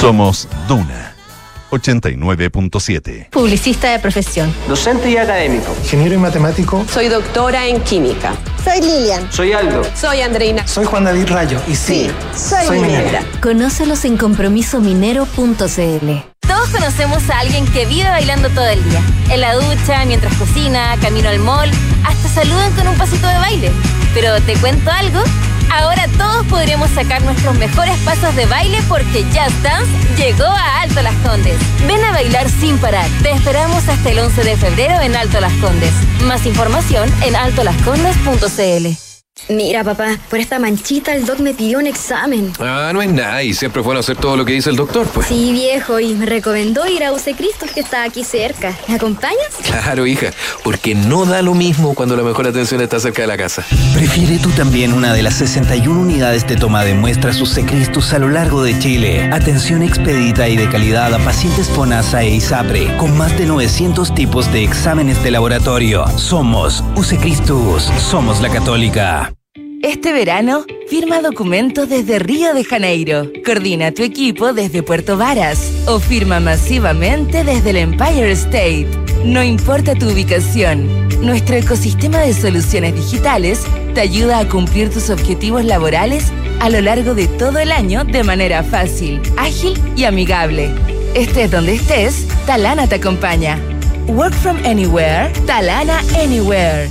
Somos Duna 89.7. Publicista de profesión. Docente y académico. Ingeniero y matemático. Soy doctora en química. Soy Lilian. Soy Aldo. Soy Andreina. Soy Juan David Rayo. Y sí, soy, soy minera. Conócelos en compromisominero.cl. Todos conocemos a alguien que vive bailando todo el día. En la ducha, mientras cocina, camino al mall, hasta saludan con un pasito de baile. Pero te cuento algo. Ahora todos podremos sacar nuestros mejores pasos de baile porque Just Dance llegó a Alto Las Condes. Ven a bailar sin parar. Te esperamos hasta el 11 de febrero en Alto Las Condes. Más información en altolascondes.cl. Mira, papá, por esta manchita el doc me pidió un examen. Ah, no es nada, y siempre es bueno hacer todo lo que dice el doctor, pues. Sí, viejo, y me recomendó ir a UC Cristo, que está aquí cerca. ¿Me acompañas? Claro, hija, porque no da lo mismo cuando la mejor atención está cerca de la casa. Prefiere tú también una de las 61 unidades de toma de muestras UC Cristus a lo largo de Chile. Atención expedita y de calidad a pacientes FONASA e ISAPRE, con más de 900 tipos de exámenes de laboratorio. Somos UC Cristus, somos la católica. Este verano, firma documentos desde Río de Janeiro, coordina tu equipo desde Puerto Varas o firma masivamente desde el Empire State. No importa tu ubicación, nuestro ecosistema de soluciones digitales te ayuda a cumplir tus objetivos laborales a lo largo de todo el año de manera fácil, ágil y amigable. Estés donde estés, Talana te acompaña. Work from anywhere, Talana Anywhere.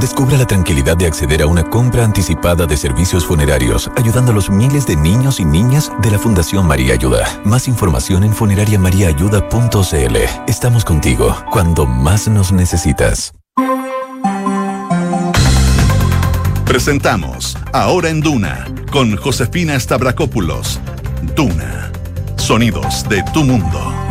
Descubra la tranquilidad de acceder a una compra anticipada de servicios funerarios, ayudando a los miles de niños y niñas de la Fundación María Ayuda. Más información en funerariamariaayuda.cl. Estamos contigo cuando más nos necesitas. Presentamos Ahora en Duna con Josefina Stavrakopoulos. Duna. Sonidos de tu mundo.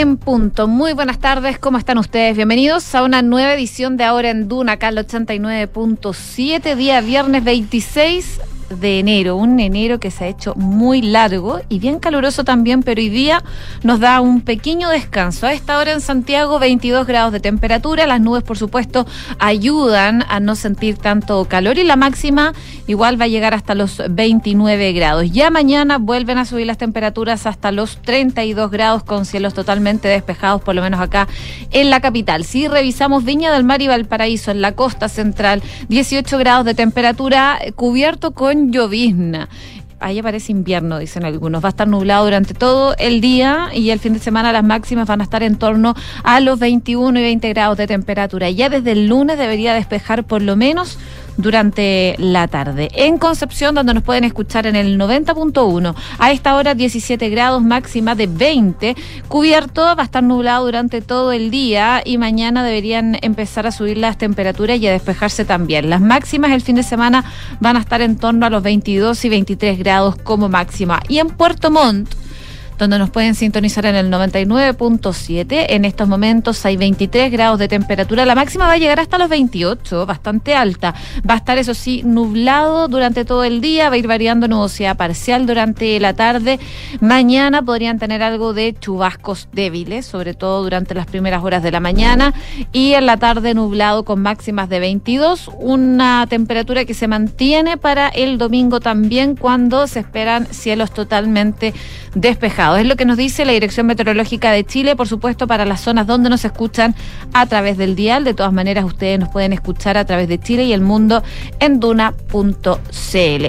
En punto. Muy buenas tardes, ¿cómo están ustedes? Bienvenidos a una nueva edición de Ahora en Duna, acá al 89.7, día viernes 26 de enero, un enero que se ha hecho muy largo y bien caluroso también, pero hoy día nos da un pequeño descanso. A esta hora en Santiago 22 grados de temperatura, las nubes por supuesto ayudan a no sentir tanto calor y la máxima igual va a llegar hasta los 29 grados. Ya mañana vuelven a subir las temperaturas hasta los 32 grados con cielos totalmente despejados, por lo menos acá en la capital. Si revisamos Viña del Mar y Valparaíso en la costa central, 18 grados de temperatura cubierto con llovizna. Ahí aparece invierno, dicen algunos. Va a estar nublado durante todo el día y el fin de semana las máximas van a estar en torno a los 21 y 20 grados de temperatura. Ya desde el lunes debería despejar por lo menos durante la tarde. En Concepción, donde nos pueden escuchar en el 90.1, a esta hora 17 grados, máxima de 20, cubierto, va a estar nublado durante todo el día y mañana deberían empezar a subir las temperaturas y a despejarse también. Las máximas el fin de semana van a estar en torno a los 22 y 23 grados como máxima. Y en Puerto Montt, donde nos pueden sintonizar en el 99.7. En estos momentos hay 23 grados de temperatura. La máxima va a llegar hasta los 28, bastante alta. Va a estar, eso sí, nublado durante todo el día, va a ir variando nubosidad parcial durante la tarde. Mañana podrían tener algo de chubascos débiles, sobre todo durante las primeras horas de la mañana. Y en la tarde nublado con máximas de 22, una temperatura que se mantiene para el domingo también cuando se esperan cielos totalmente despejados. Es lo que nos dice la Dirección Meteorológica de Chile, por supuesto, para las zonas donde nos escuchan a través del dial. De todas maneras, ustedes nos pueden escuchar a través de Chile y el mundo en duna.cl.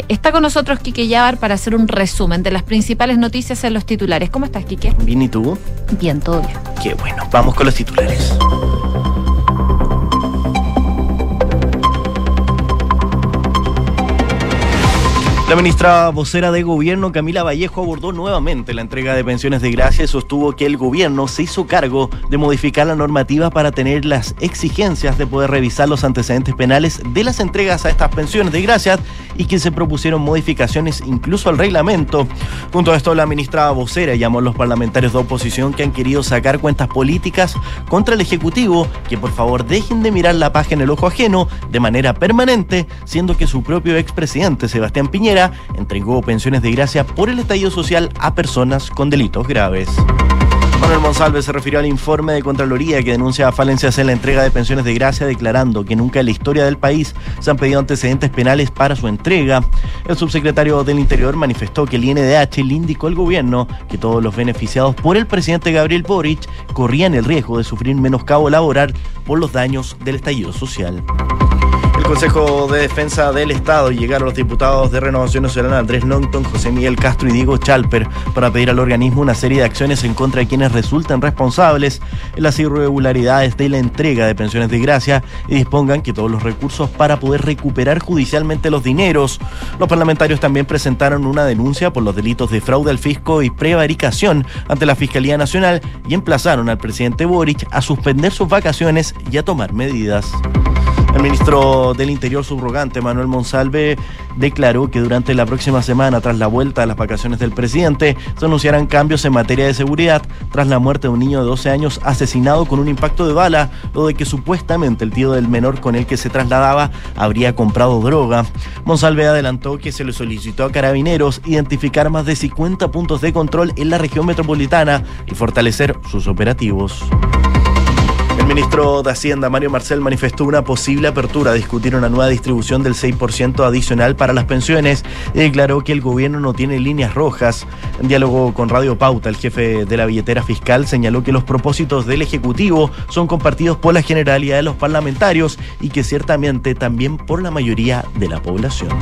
Está con nosotros Quique Yavar para hacer un resumen de las principales noticias en los titulares. ¿Cómo estás, Quique? Bien, ¿y tú? Bien, todo bien. Qué bueno. Vamos con los titulares. La ministra vocera de Gobierno, Camila Vallejo, abordó nuevamente la entrega de pensiones de gracia y sostuvo que el gobierno se hizo cargo de modificar la normativa para tener las exigencias de poder revisar los antecedentes penales de las entregas a estas pensiones de gracia y que se propusieron modificaciones incluso al reglamento. Junto a esto, la ministra vocera llamó a los parlamentarios de oposición que han querido sacar cuentas políticas contra el Ejecutivo que por favor dejen de mirar la paja en el ojo ajeno de manera permanente, siendo que su propio expresidente Sebastián Piñera entregó pensiones de gracia por el estallido social a personas con delitos graves. Manuel Monsalve se refirió al informe de Contraloría que denuncia falencias en la entrega de pensiones de gracia, declarando que nunca en la historia del país se han pedido antecedentes penales para su entrega. El subsecretario del Interior manifestó que el INDH le indicó al gobierno que todos los beneficiados por el presidente Gabriel Boric corrían el riesgo de sufrir menoscabo laboral por los daños del estallido social. Consejo de Defensa del Estado llegaron los diputados de Renovación Nacional Andrés Nongton, José Miguel Castro y Diego Chalper para pedir al organismo una serie de acciones en contra de quienes resultan responsables en las irregularidades de la entrega de pensiones de gracia y dispongan que todos los recursos para poder recuperar judicialmente los dineros. Los parlamentarios también presentaron una denuncia por los delitos de fraude al fisco y prevaricación ante la Fiscalía Nacional y emplazaron al presidente Boric a suspender sus vacaciones y a tomar medidas. Ministro del Interior subrogante, Manuel Monsalve, declaró que durante la próxima semana, tras la vuelta de las vacaciones del presidente, se anunciarán cambios en materia de seguridad tras la muerte de un niño de 12 años asesinado con un impacto de bala, lo de que supuestamente el tío del menor con el que se trasladaba habría comprado droga. Monsalve adelantó que se le solicitó a carabineros identificar más de 50 puntos de control en la región metropolitana y fortalecer sus operativos. El ministro de Hacienda, Mario Marcel, manifestó una posible apertura a discutir una nueva distribución del 6% adicional para las pensiones y declaró que el gobierno no tiene líneas rojas. En diálogo con Radio Pauta, el jefe de la billetera fiscal señaló que los propósitos del Ejecutivo son compartidos por la generalidad de los parlamentarios y que ciertamente también por la mayoría de la población.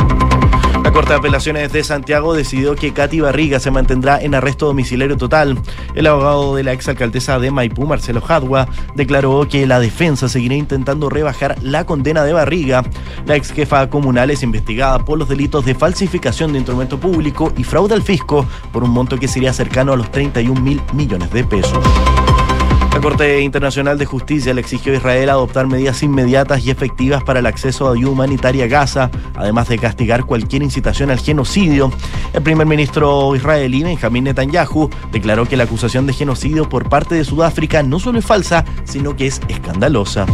La Corte de Apelaciones de Santiago decidió que Katy Barriga se mantendrá en arresto domiciliario total. El abogado de la exalcaldesa de Maipú, Marcelo Jadua, declaró que la defensa seguirá intentando rebajar la condena de Barriga. La ex jefa comunal es investigada por los delitos de falsificación de instrumento público y fraude al fisco por un monto que sería cercano a los 31 mil millones de pesos. La Corte Internacional de Justicia le exigió a Israel adoptar medidas inmediatas y efectivas para el acceso a ayuda humanitaria a Gaza, además de castigar cualquier incitación al genocidio. El primer ministro israelí, Benjamín Netanyahu, declaró que la acusación de genocidio por parte de Sudáfrica no solo es falsa, sino que es escandalosa.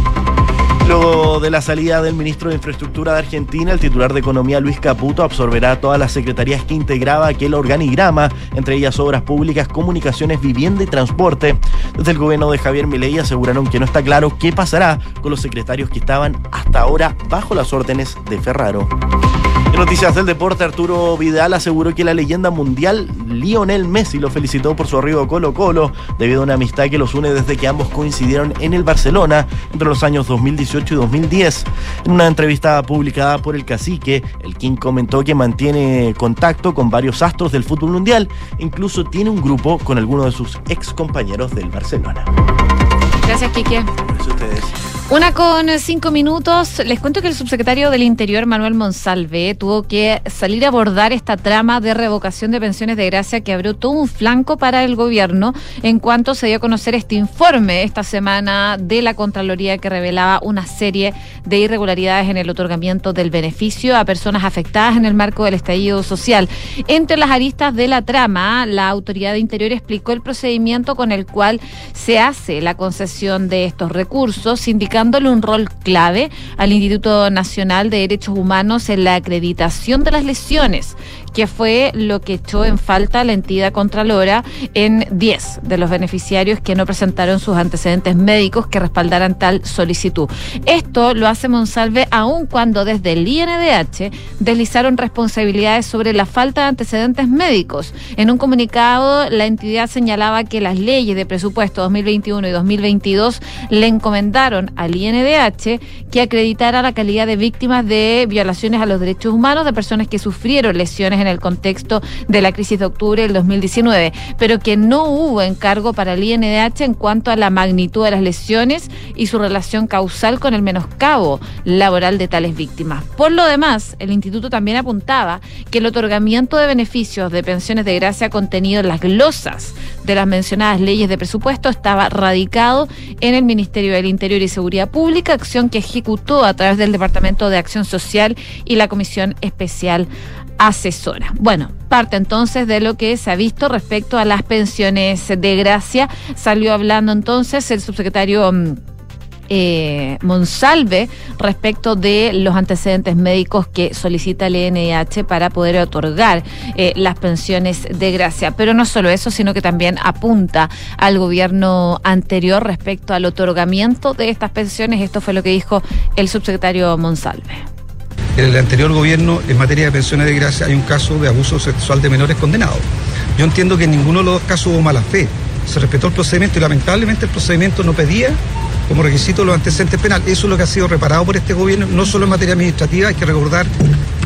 De la salida del ministro de Infraestructura de Argentina, el titular de Economía Luis Caputo absorberá todas las secretarías que integraba aquel organigrama, entre ellas Obras Públicas, Comunicaciones, Vivienda y Transporte. Desde el gobierno de Javier Milei aseguraron que no está claro qué pasará con los secretarios que estaban hasta ahora bajo las órdenes de Ferraro. En noticias del deporte, Arturo Vidal aseguró que la leyenda mundial Lionel Messi lo felicitó por su arribo a Colo Colo debido a una amistad que los une desde que ambos coincidieron en el Barcelona entre los años 2018 y 2010. En una entrevista publicada por el cacique, el King comentó que mantiene contacto con varios astros del fútbol mundial, incluso tiene un grupo con algunos de sus ex compañeros del Barcelona. Gracias, Kike. Gracias a ustedes. Una con cinco minutos. Les cuento que el subsecretario del Interior, Manuel Monsalve, tuvo que salir a abordar esta trama de revocación de pensiones de gracia que abrió todo un flanco para el gobierno en cuanto se dio a conocer este informe esta semana de la Contraloría que revelaba una serie de irregularidades en el otorgamiento del beneficio a personas afectadas en el marco del estallido social. Entre las aristas de la trama, la Autoridad de Interior explicó el procedimiento con el cual se hace la concesión de estos recursos, indicando un rol clave al Instituto Nacional de Derechos Humanos en la acreditación de las lesiones, que fue lo que echó en falta la entidad contralora en 10 de los beneficiarios que no presentaron sus antecedentes médicos que respaldaran tal solicitud. Esto lo hace Monsalve aun cuando desde el INDH deslizaron responsabilidades sobre la falta de antecedentes médicos. En un comunicado, la entidad señalaba que las leyes de presupuesto 2021 y 2022 le encomendaron al INDH que acreditara la calidad de víctimas de violaciones a los derechos humanos de personas que sufrieron lesiones en el contexto de la crisis de octubre del 2019, pero que no hubo encargo para el INDH en cuanto a la magnitud de las lesiones y su relación causal con el menoscabo laboral de tales víctimas. Por lo demás, el instituto también apuntaba que el otorgamiento de beneficios de pensiones de gracia contenido en las glosas de las mencionadas leyes de presupuesto estaba radicado en el Ministerio del Interior y Seguridad Pública, acción que ejecutó a través del Departamento de Acción Social y la Comisión Especial asesora. Bueno, parte entonces de lo que se ha visto respecto a las pensiones de gracia. Salió hablando entonces el subsecretario mm, eh, Monsalve respecto de los antecedentes médicos que solicita el NIH para poder otorgar eh, las pensiones de gracia. Pero no solo eso, sino que también apunta al gobierno anterior respecto al otorgamiento de estas pensiones. Esto fue lo que dijo el subsecretario Monsalve. En el anterior gobierno, en materia de pensiones de gracia, hay un caso de abuso sexual de menores condenados. Yo entiendo que en ninguno de los dos casos hubo mala fe. Se respetó el procedimiento y lamentablemente el procedimiento no pedía como requisito los antecedentes penales. Eso es lo que ha sido reparado por este gobierno, no solo en materia administrativa, hay que recordar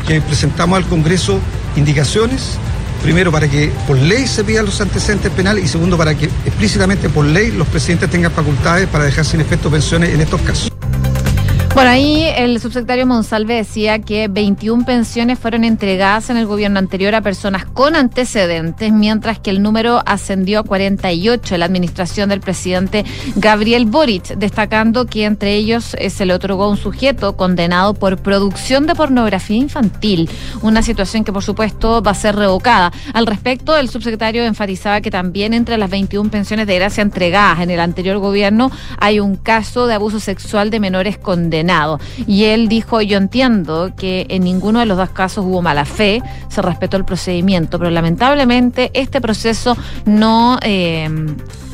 que presentamos al Congreso indicaciones, primero para que por ley se pidan los antecedentes penales y segundo para que explícitamente por ley los presidentes tengan facultades para dejar sin efecto pensiones en estos casos. Bueno, ahí el subsecretario Monsalve decía que 21 pensiones fueron entregadas en el gobierno anterior a personas con antecedentes, mientras que el número ascendió a 48 en la administración del presidente Gabriel Boric, destacando que entre ellos eh, se le otorgó un sujeto condenado por producción de pornografía infantil, una situación que por supuesto va a ser revocada. Al respecto, el subsecretario enfatizaba que también entre las 21 pensiones de gracia entregadas en el anterior gobierno hay un caso de abuso sexual de menores condenados. Y él dijo, yo entiendo que en ninguno de los dos casos hubo mala fe, se respetó el procedimiento, pero lamentablemente este proceso no eh,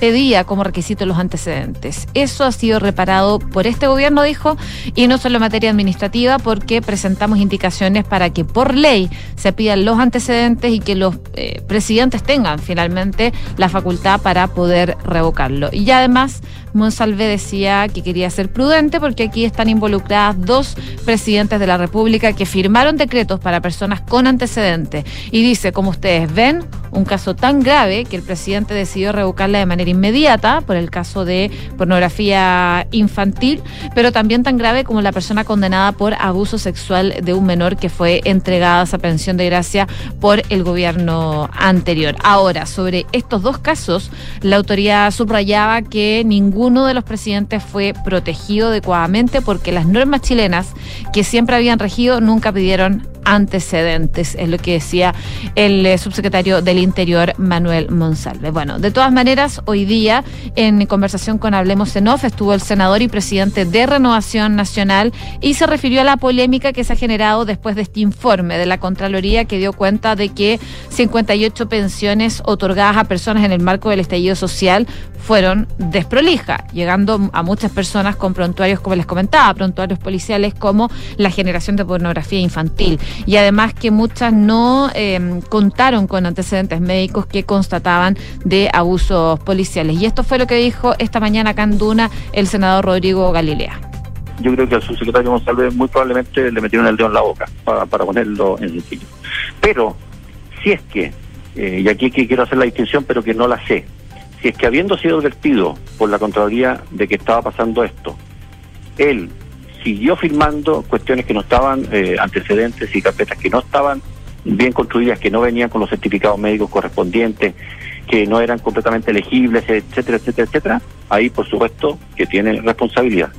pedía como requisito los antecedentes. Eso ha sido reparado por este gobierno, dijo, y no solo en materia administrativa, porque presentamos indicaciones para que por ley se pidan los antecedentes y que los eh, presidentes tengan finalmente la facultad para poder revocarlo. Y además, Monsalve decía que quería ser prudente porque aquí están involucradas dos presidentes de la República que firmaron decretos para personas con antecedentes. Y dice, como ustedes ven, un caso tan grave que el presidente decidió revocarla de manera inmediata por el caso de pornografía infantil, pero también tan grave como la persona condenada por abuso sexual de un menor que fue entregada a esa pensión de gracia por el gobierno anterior. Ahora, sobre estos dos casos, la autoridad subrayaba que ninguno de los presidentes fue protegido adecuadamente porque las normas chilenas que siempre habían regido nunca pidieron antecedentes, es lo que decía el eh, subsecretario del Interior, Manuel Monsalve. Bueno, de todas maneras, hoy día, en conversación con Hablemos en estuvo el senador y presidente de Renovación Nacional y se refirió a la polémica que se ha generado después de este informe de la Contraloría que dio cuenta de que 58 pensiones otorgadas a personas en el marco del estallido social fueron desprolijas, llegando a muchas personas con prontuarios, como les comentaba, prontuarios policiales como la generación de pornografía infantil y además que muchas no eh, contaron con antecedentes médicos que constataban de abusos policiales. Y esto fue lo que dijo esta mañana acá en Duna el senador Rodrigo Galilea. Yo creo que al subsecretario González muy probablemente le metieron el dedo en la boca, para, ponerlo en sencillo. Pero, si es que, eh, y aquí quiero hacer la distinción, pero que no la sé, si es que habiendo sido advertido por la Contraloría de que estaba pasando esto, él siguió firmando cuestiones que no estaban, eh, antecedentes y carpetas que no estaban bien construidas, que no venían con los certificados médicos correspondientes, que no eran completamente elegibles, etcétera, etcétera, etcétera, ahí por supuesto que tiene responsabilidad.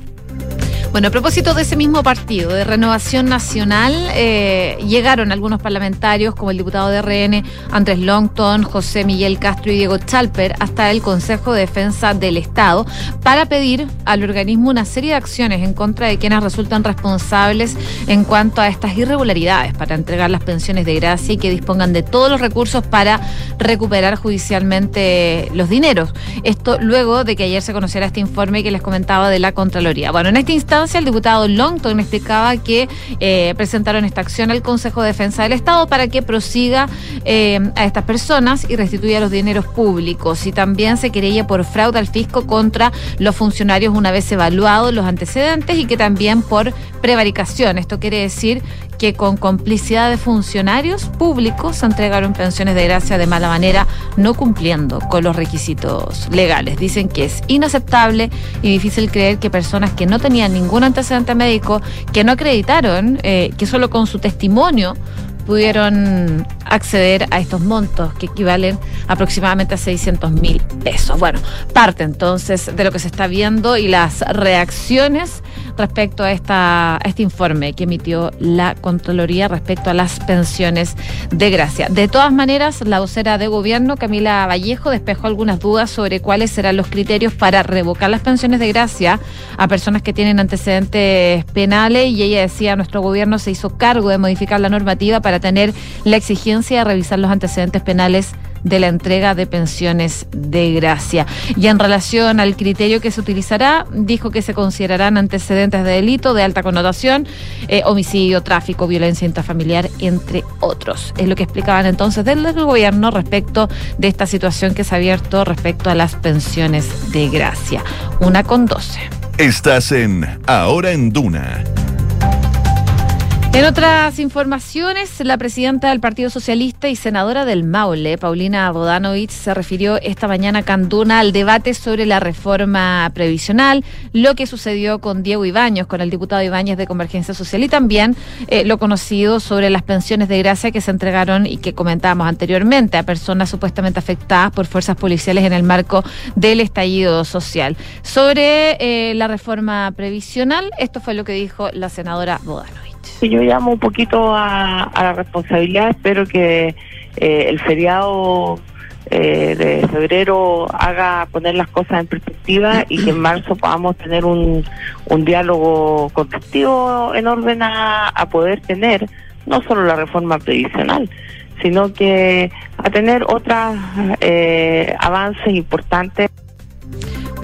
Bueno, a propósito de ese mismo partido, de Renovación Nacional, eh, llegaron algunos parlamentarios, como el diputado de RN, Andrés Longton, José Miguel Castro y Diego Chalper, hasta el Consejo de Defensa del Estado, para pedir al organismo una serie de acciones en contra de quienes resultan responsables en cuanto a estas irregularidades para entregar las pensiones de gracia y que dispongan de todos los recursos para recuperar judicialmente los dineros. Esto luego de que ayer se conociera este informe que les comentaba de la Contraloría. Bueno, en este instante el diputado Longton explicaba que eh, presentaron esta acción al Consejo de Defensa del Estado para que prosiga eh, a estas personas y restituya los dineros públicos. Y también se quería por fraude al fisco contra los funcionarios una vez evaluados los antecedentes y que también por prevaricación. Esto quiere decir que con complicidad de funcionarios públicos entregaron pensiones de gracia de mala manera, no cumpliendo con los requisitos legales. Dicen que es inaceptable y difícil creer que personas que no tenían ningún antecedente médico, que no acreditaron, eh, que solo con su testimonio pudieron acceder a estos montos que equivalen aproximadamente a 600 mil pesos. Bueno, parte entonces de lo que se está viendo y las reacciones respecto a, esta, este informe que emitió la Contraloría respecto a las pensiones de gracia. De todas maneras, la vocera de gobierno, Camila Vallejo, despejó algunas dudas sobre cuáles serán los criterios para revocar las pensiones de gracia a personas que tienen antecedentes penales y ella decía, nuestro gobierno se hizo cargo de modificar la normativa para tener la exigencia de revisar los antecedentes penales de la entrega de pensiones de gracia. Y en relación al criterio que se utilizará, dijo que se considerarán antecedentes de delito de alta connotación, eh, homicidio, tráfico, violencia intrafamiliar, entre otros. Es lo que explicaban entonces desde el gobierno respecto de esta situación que se ha abierto respecto a las pensiones de gracia. Una con doce. Estás en Ahora en Duna en otras informaciones, la presidenta del Partido Socialista y senadora del Maule, Paulina Bodanovich, se refirió esta mañana a Canduna al debate sobre la reforma previsional, lo que sucedió con Diego Ibáñez, con el diputado Ibáñez de Convergencia Social y también eh, lo conocido sobre las pensiones de gracia que se entregaron y que comentábamos anteriormente a personas supuestamente afectadas por fuerzas policiales en el marco del estallido social. Sobre eh, la reforma previsional, esto fue lo que dijo la senadora Bodanovich yo llamo un poquito a, la responsabilidad, espero que eh, el feriado eh, de febrero haga poner las cosas en perspectiva y que en marzo podamos tener un, un diálogo constructivo en orden a, a poder tener no solo la reforma previsional, sino que a tener otros eh, avances importantes.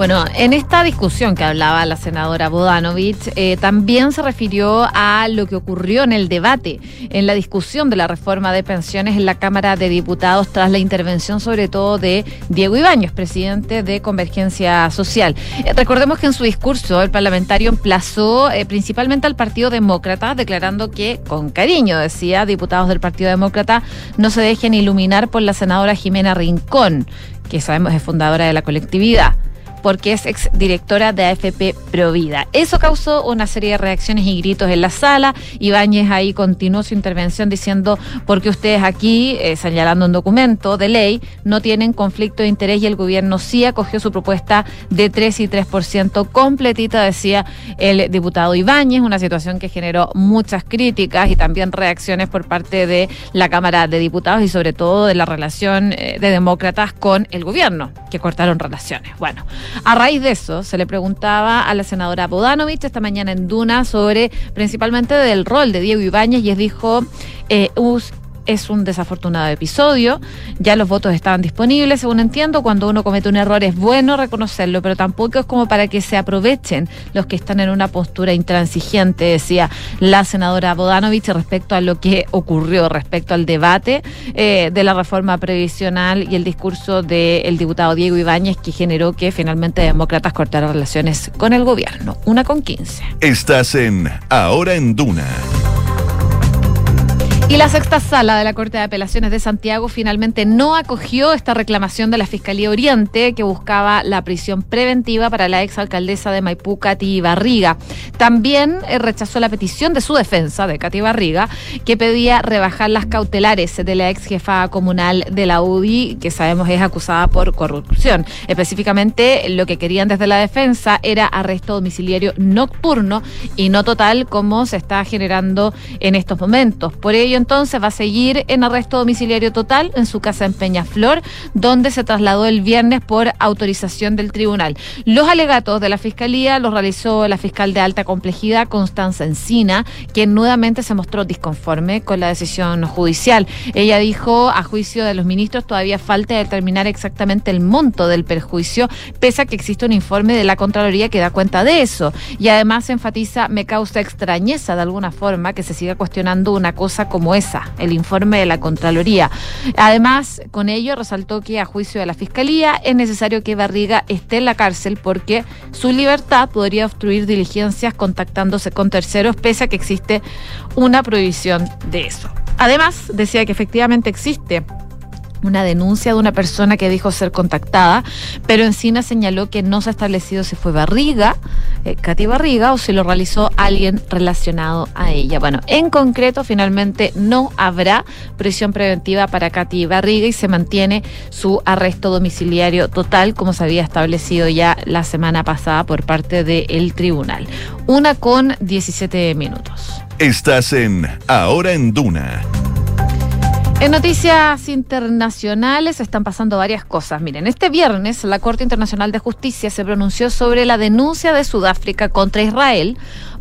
Bueno, en esta discusión que hablaba la senadora Bodanovich, eh, también se refirió a lo que ocurrió en el debate, en la discusión de la reforma de pensiones en la Cámara de Diputados tras la intervención sobre todo de Diego Ibáñez, presidente de Convergencia Social. Eh, recordemos que en su discurso el parlamentario emplazó eh, principalmente al Partido Demócrata, declarando que, con cariño, decía, diputados del Partido Demócrata, no se dejen iluminar por la senadora Jimena Rincón, que sabemos es fundadora de la colectividad porque es exdirectora de AFP Provida. Eso causó una serie de reacciones y gritos en la sala. Ibáñez ahí continuó su intervención diciendo, porque ustedes aquí, eh, señalando un documento de ley, no tienen conflicto de interés y el gobierno sí acogió su propuesta de 3 y 3% completita, decía el diputado Ibáñez, una situación que generó muchas críticas y también reacciones por parte de la Cámara de Diputados y sobre todo de la relación eh, de demócratas con el gobierno, que cortaron relaciones. Bueno, a raíz de eso, se le preguntaba a la senadora Bodanovich esta mañana en Duna sobre principalmente del rol de Diego Ibáñez y él dijo, eh, es un desafortunado episodio. Ya los votos estaban disponibles, según entiendo. Cuando uno comete un error es bueno reconocerlo, pero tampoco es como para que se aprovechen los que están en una postura intransigente, decía la senadora Bodanovich respecto a lo que ocurrió, respecto al debate eh, de la reforma previsional y el discurso del diputado Diego Ibáñez que generó que finalmente demócratas cortaran relaciones con el gobierno. Una con quince. Estás en Ahora en Duna. Y la sexta sala de la Corte de Apelaciones de Santiago finalmente no acogió esta reclamación de la Fiscalía Oriente que buscaba la prisión preventiva para la exalcaldesa de Maipú, Katy Barriga. También eh, rechazó la petición de su defensa, de Katy Barriga, que pedía rebajar las cautelares de la ex jefa comunal de la UDI, que sabemos es acusada por corrupción. Específicamente, lo que querían desde la defensa era arresto domiciliario nocturno y no total como se está generando en estos momentos. Por ello, entonces va a seguir en arresto domiciliario total en su casa en Peñaflor, donde se trasladó el viernes por autorización del tribunal. Los alegatos de la Fiscalía los realizó la fiscal de alta complejidad, Constanza Encina, quien nuevamente se mostró disconforme con la decisión judicial. Ella dijo, a juicio de los ministros, todavía falta determinar exactamente el monto del perjuicio, pese a que existe un informe de la Contraloría que da cuenta de eso. Y además enfatiza, me causa extrañeza de alguna forma que se siga cuestionando una cosa como esa, el informe de la Contraloría. Además, con ello resaltó que a juicio de la Fiscalía es necesario que Barriga esté en la cárcel porque su libertad podría obstruir diligencias contactándose con terceros, pese a que existe una prohibición de eso. Además, decía que efectivamente existe una denuncia de una persona que dijo ser contactada, pero Encina señaló que no se ha establecido si fue Barriga, eh, Katy Barriga, o si lo realizó alguien relacionado a ella. Bueno, en concreto, finalmente no habrá prisión preventiva para Katy Barriga y se mantiene su arresto domiciliario total, como se había establecido ya la semana pasada por parte del tribunal. Una con 17 minutos. Estás en Ahora en Duna. En noticias internacionales están pasando varias cosas. Miren, este viernes la Corte Internacional de Justicia se pronunció sobre la denuncia de Sudáfrica contra Israel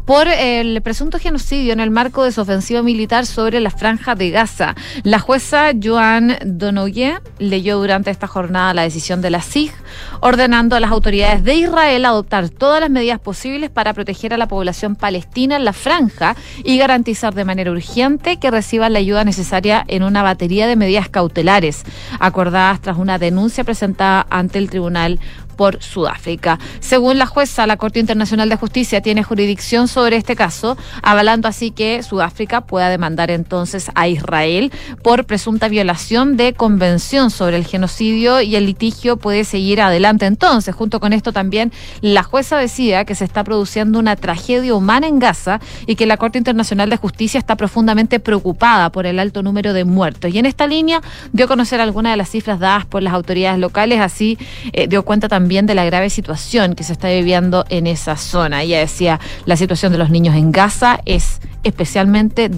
por el presunto genocidio en el marco de su ofensiva militar sobre la franja de Gaza. La jueza Joan Donoghue leyó durante esta jornada la decisión de la SIG, ordenando a las autoridades de Israel adoptar todas las medidas posibles para proteger a la población palestina en la franja y garantizar de manera urgente que reciban la ayuda necesaria en una batería de medidas cautelares, acordadas tras una denuncia presentada ante el Tribunal por Sudáfrica. Según la jueza, la Corte Internacional de Justicia tiene jurisdicción sobre este caso, avalando así que Sudáfrica pueda demandar entonces a Israel por presunta violación de convención sobre el genocidio y el litigio puede seguir adelante. Entonces, junto con esto también, la jueza decía que se está produciendo una tragedia humana en Gaza y que la Corte Internacional de Justicia está profundamente preocupada por el alto número de muertos. Y en esta línea dio a conocer algunas de las cifras dadas por las autoridades locales, así eh, dio cuenta también de la grave situación que se está viviendo en esa zona. Ella decía, la situación de los niños en Gaza es especialmente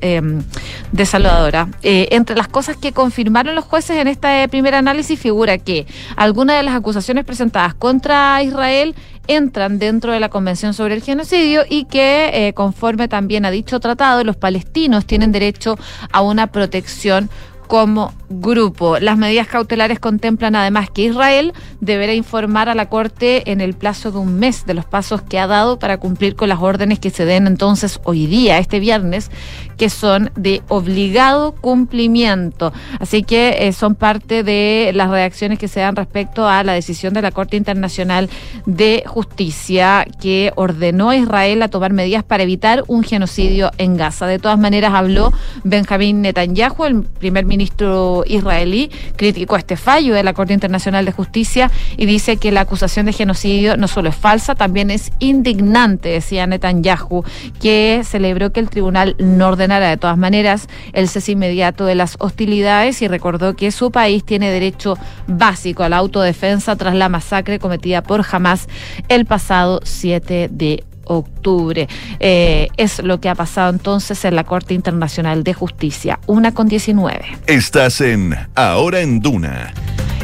em, desaludadora. Eh, entre las cosas que confirmaron los jueces en este primer análisis figura que algunas de las acusaciones presentadas contra Israel entran dentro de la Convención sobre el Genocidio y que, eh, conforme también ha dicho tratado, los palestinos tienen derecho a una protección como grupo. Las medidas cautelares contemplan además que Israel deberá informar a la Corte en el plazo de un mes de los pasos que ha dado para cumplir con las órdenes que se den entonces hoy día, este viernes, que son de obligado cumplimiento. Así que eh, son parte de las reacciones que se dan respecto a la decisión de la Corte Internacional de Justicia que ordenó a Israel a tomar medidas para evitar un genocidio en Gaza. De todas maneras, habló Benjamín Netanyahu, el primer ministro israelí, criticó este fallo de la Corte Internacional de Justicia y dice que la acusación de genocidio no solo es falsa, también es indignante, decía Netanyahu, que celebró que el tribunal no ordenara. De todas maneras el cese inmediato de las hostilidades y recordó que su país tiene derecho básico a la autodefensa tras la masacre cometida por Hamas el pasado 7 de octubre. Eh, es lo que ha pasado entonces en la Corte Internacional de Justicia. Una con 19. Estás en Ahora en Duna.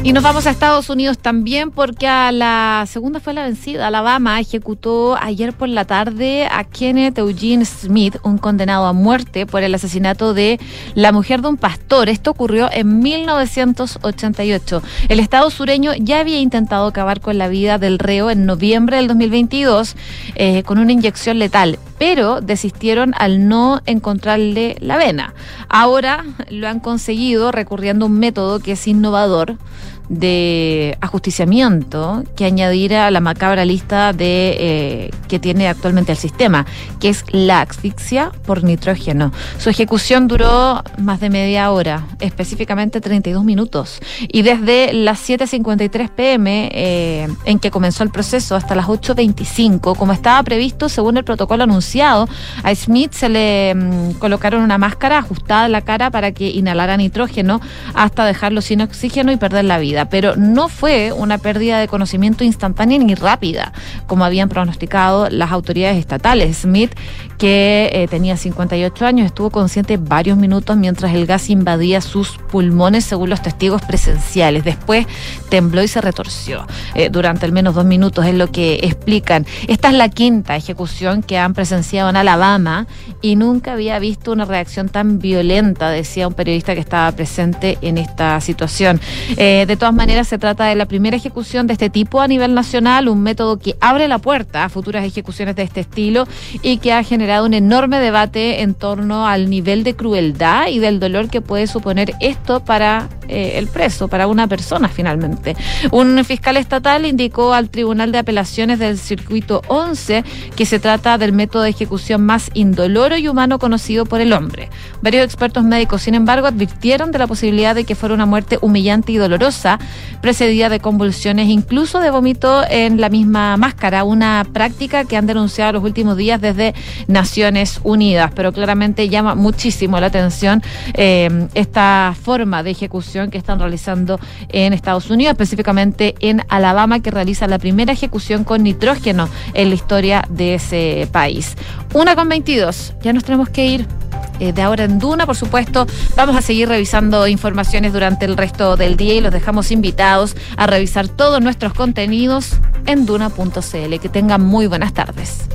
Y nos vamos a Estados Unidos también porque a la segunda fue la vencida. Alabama ejecutó ayer por la tarde a Kenneth Eugene Smith, un condenado a muerte por el asesinato de la mujer de un pastor. Esto ocurrió en 1988. El Estado sureño ya había intentado acabar con la vida del reo en noviembre del 2022 eh, con una inyección letal, pero desistieron al no encontrarle la vena. Ahora lo han conseguido recurriendo a un método que es innovador de ajusticiamiento que añadir a la macabra lista de eh, que tiene actualmente el sistema, que es la asfixia por nitrógeno. Su ejecución duró más de media hora, específicamente 32 minutos, y desde las 7.53 pm eh, en que comenzó el proceso hasta las 8.25, como estaba previsto según el protocolo anunciado, a Smith se le mm, colocaron una máscara ajustada en la cara para que inhalara nitrógeno hasta dejarlo sin oxígeno y perder la vida pero no fue una pérdida de conocimiento instantánea ni rápida, como habían pronosticado las autoridades estatales. Smith, que eh, tenía 58 años, estuvo consciente varios minutos mientras el gas invadía sus pulmones, según los testigos presenciales. Después tembló y se retorció. Eh, durante al menos dos minutos es lo que explican. Esta es la quinta ejecución que han presenciado en Alabama y nunca había visto una reacción tan violenta, decía un periodista que estaba presente en esta situación. Eh, de todas maneras, se trata de la primera ejecución de este tipo a nivel nacional, un método que abre la puerta a futuras ejecuciones de este estilo y que ha generado un enorme debate en torno al nivel de crueldad y del dolor que puede suponer esto para eh, el preso, para una persona finalmente. Un fiscal estatal indicó al Tribunal de Apelaciones del Circuito 11 que se trata del método de ejecución más indoloro y humano conocido por el hombre. Varios expertos médicos, sin embargo, advirtieron de la posibilidad de que fuera una muerte humillante y dolorosa, precedida de convulsiones, incluso de vómito en la misma máscara, una práctica que han denunciado los últimos días desde Naciones Unidas, pero claramente llama muchísimo la atención eh, esta forma de ejecución que están realizando en Estados Unidos, específicamente en Alabama, que realiza la primera ejecución con nitrógeno en la historia de ese país. Una con 22, ya nos tenemos que ir. Eh, de ahora en Duna, por supuesto. Vamos a seguir revisando informaciones durante el resto del día y los dejamos invitados a revisar todos nuestros contenidos en duna.cl. Que tengan muy buenas tardes.